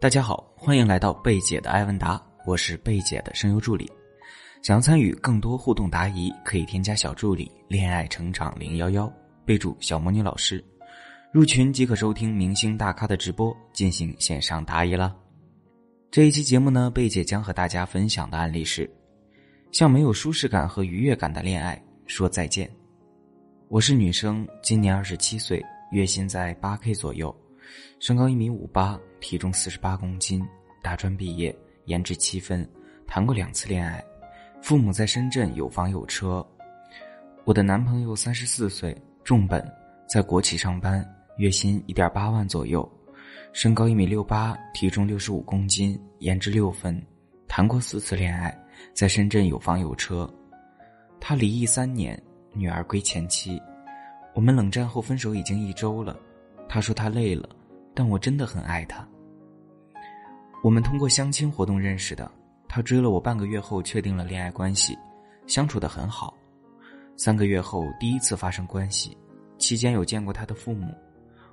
大家好，欢迎来到贝姐的艾问答，我是贝姐的声优助理。想要参与更多互动答疑，可以添加小助理“恋爱成长零幺幺”，备注“小魔女老师”，入群即可收听明星大咖的直播，进行线上答疑啦。这一期节目呢，贝姐将和大家分享的案例是：向没有舒适感和愉悦感的恋爱说再见。我是女生，今年二十七岁，月薪在八 K 左右。身高一米五八，体重四十八公斤，大专毕业，颜值七分，谈过两次恋爱，父母在深圳有房有车。我的男朋友三十四岁，重本，在国企上班，月薪一点八万左右，身高一米六八，体重六十五公斤，颜值六分，谈过四次恋爱，在深圳有房有车。他离异三年，女儿归前妻。我们冷战后分手已经一周了，他说他累了。但我真的很爱他。我们通过相亲活动认识的，他追了我半个月后确定了恋爱关系，相处的很好。三个月后第一次发生关系，期间有见过他的父母，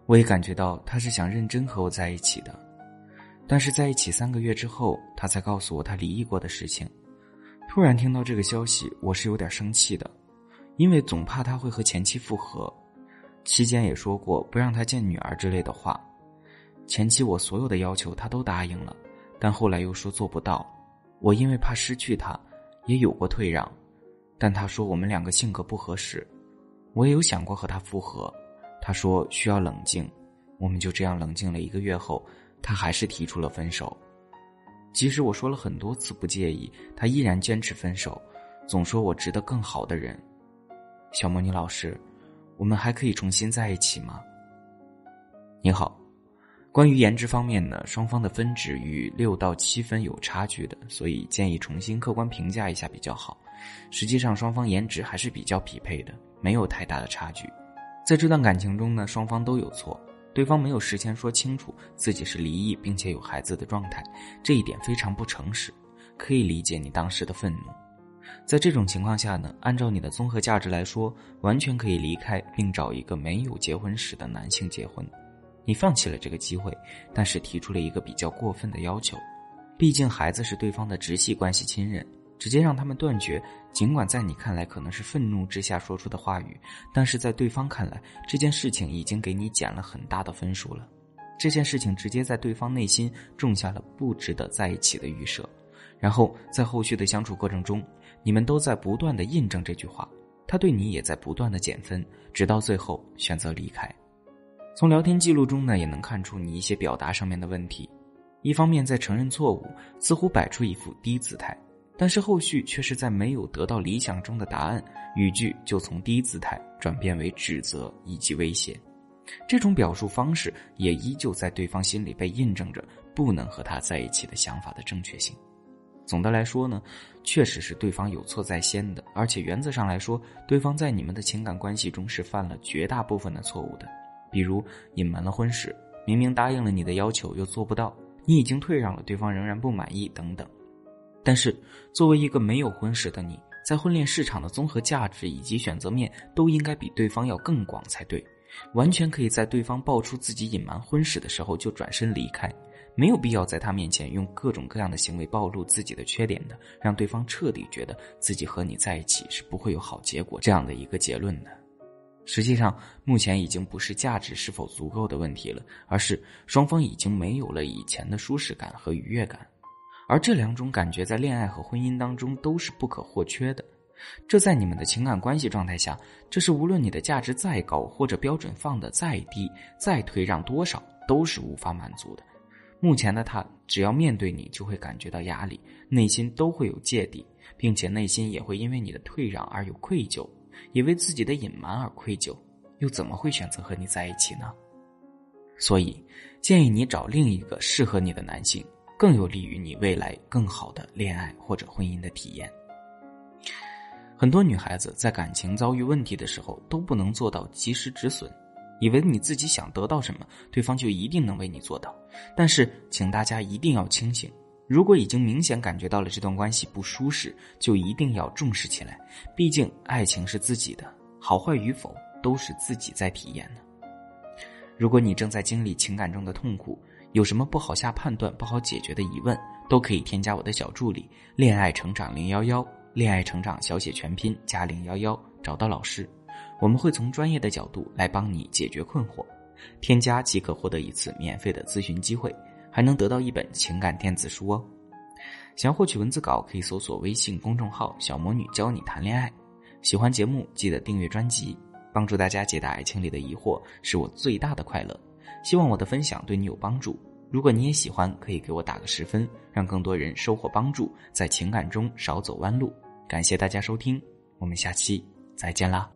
我也感觉到他是想认真和我在一起的。但是在一起三个月之后，他才告诉我他离异过的事情。突然听到这个消息，我是有点生气的，因为总怕他会和前妻复合。期间也说过不让他见女儿之类的话。前期我所有的要求他都答应了，但后来又说做不到。我因为怕失去他，也有过退让，但他说我们两个性格不合适。我也有想过和他复合，他说需要冷静。我们就这样冷静了一个月后，他还是提出了分手。即使我说了很多次不介意，他依然坚持分手，总说我值得更好的人。小魔女老师，我们还可以重新在一起吗？你好。关于颜值方面呢，双方的分值与六到七分有差距的，所以建议重新客观评价一下比较好。实际上，双方颜值还是比较匹配的，没有太大的差距。在这段感情中呢，双方都有错，对方没有事先说清楚自己是离异并且有孩子的状态，这一点非常不诚实，可以理解你当时的愤怒。在这种情况下呢，按照你的综合价值来说，完全可以离开并找一个没有结婚史的男性结婚。你放弃了这个机会，但是提出了一个比较过分的要求。毕竟孩子是对方的直系关系亲人，直接让他们断绝，尽管在你看来可能是愤怒之下说出的话语，但是在对方看来，这件事情已经给你减了很大的分数了。这件事情直接在对方内心种下了不值得在一起的预设，然后在后续的相处过程中，你们都在不断的印证这句话，他对你也在不断的减分，直到最后选择离开。从聊天记录中呢，也能看出你一些表达上面的问题。一方面在承认错误，似乎摆出一副低姿态，但是后续却是在没有得到理想中的答案，语句就从低姿态转变为指责以及威胁。这种表述方式也依旧在对方心里被印证着不能和他在一起的想法的正确性。总的来说呢，确实是对方有错在先的，而且原则上来说，对方在你们的情感关系中是犯了绝大部分的错误的。比如隐瞒了婚史，明明答应了你的要求又做不到，你已经退让了，对方仍然不满意等等。但是作为一个没有婚史的你，在婚恋市场的综合价值以及选择面都应该比对方要更广才对，完全可以在对方爆出自己隐瞒婚史的时候就转身离开，没有必要在他面前用各种各样的行为暴露自己的缺点的，让对方彻底觉得自己和你在一起是不会有好结果这样的一个结论的。实际上，目前已经不是价值是否足够的问题了，而是双方已经没有了以前的舒适感和愉悦感，而这两种感觉在恋爱和婚姻当中都是不可或缺的。这在你们的情感关系状态下，这是无论你的价值再高或者标准放的再低，再退让多少都是无法满足的。目前的他，只要面对你，就会感觉到压力，内心都会有芥蒂，并且内心也会因为你的退让而有愧疚。也为自己的隐瞒而愧疚，又怎么会选择和你在一起呢？所以，建议你找另一个适合你的男性，更有利于你未来更好的恋爱或者婚姻的体验。很多女孩子在感情遭遇问题的时候，都不能做到及时止损，以为你自己想得到什么，对方就一定能为你做到。但是，请大家一定要清醒。如果已经明显感觉到了这段关系不舒适，就一定要重视起来。毕竟爱情是自己的，好坏与否都是自己在体验的。如果你正在经历情感中的痛苦，有什么不好下判断、不好解决的疑问，都可以添加我的小助理“恋爱成长零幺幺”，恋爱成长小写全拼加零幺幺，找到老师，我们会从专业的角度来帮你解决困惑。添加即可获得一次免费的咨询机会，还能得到一本情感电子书哦。想要获取文字稿，可以搜索微信公众号“小魔女教你谈恋爱”。喜欢节目，记得订阅专辑，帮助大家解答爱情里的疑惑，是我最大的快乐。希望我的分享对你有帮助。如果你也喜欢，可以给我打个十分，让更多人收获帮助，在情感中少走弯路。感谢大家收听，我们下期再见啦。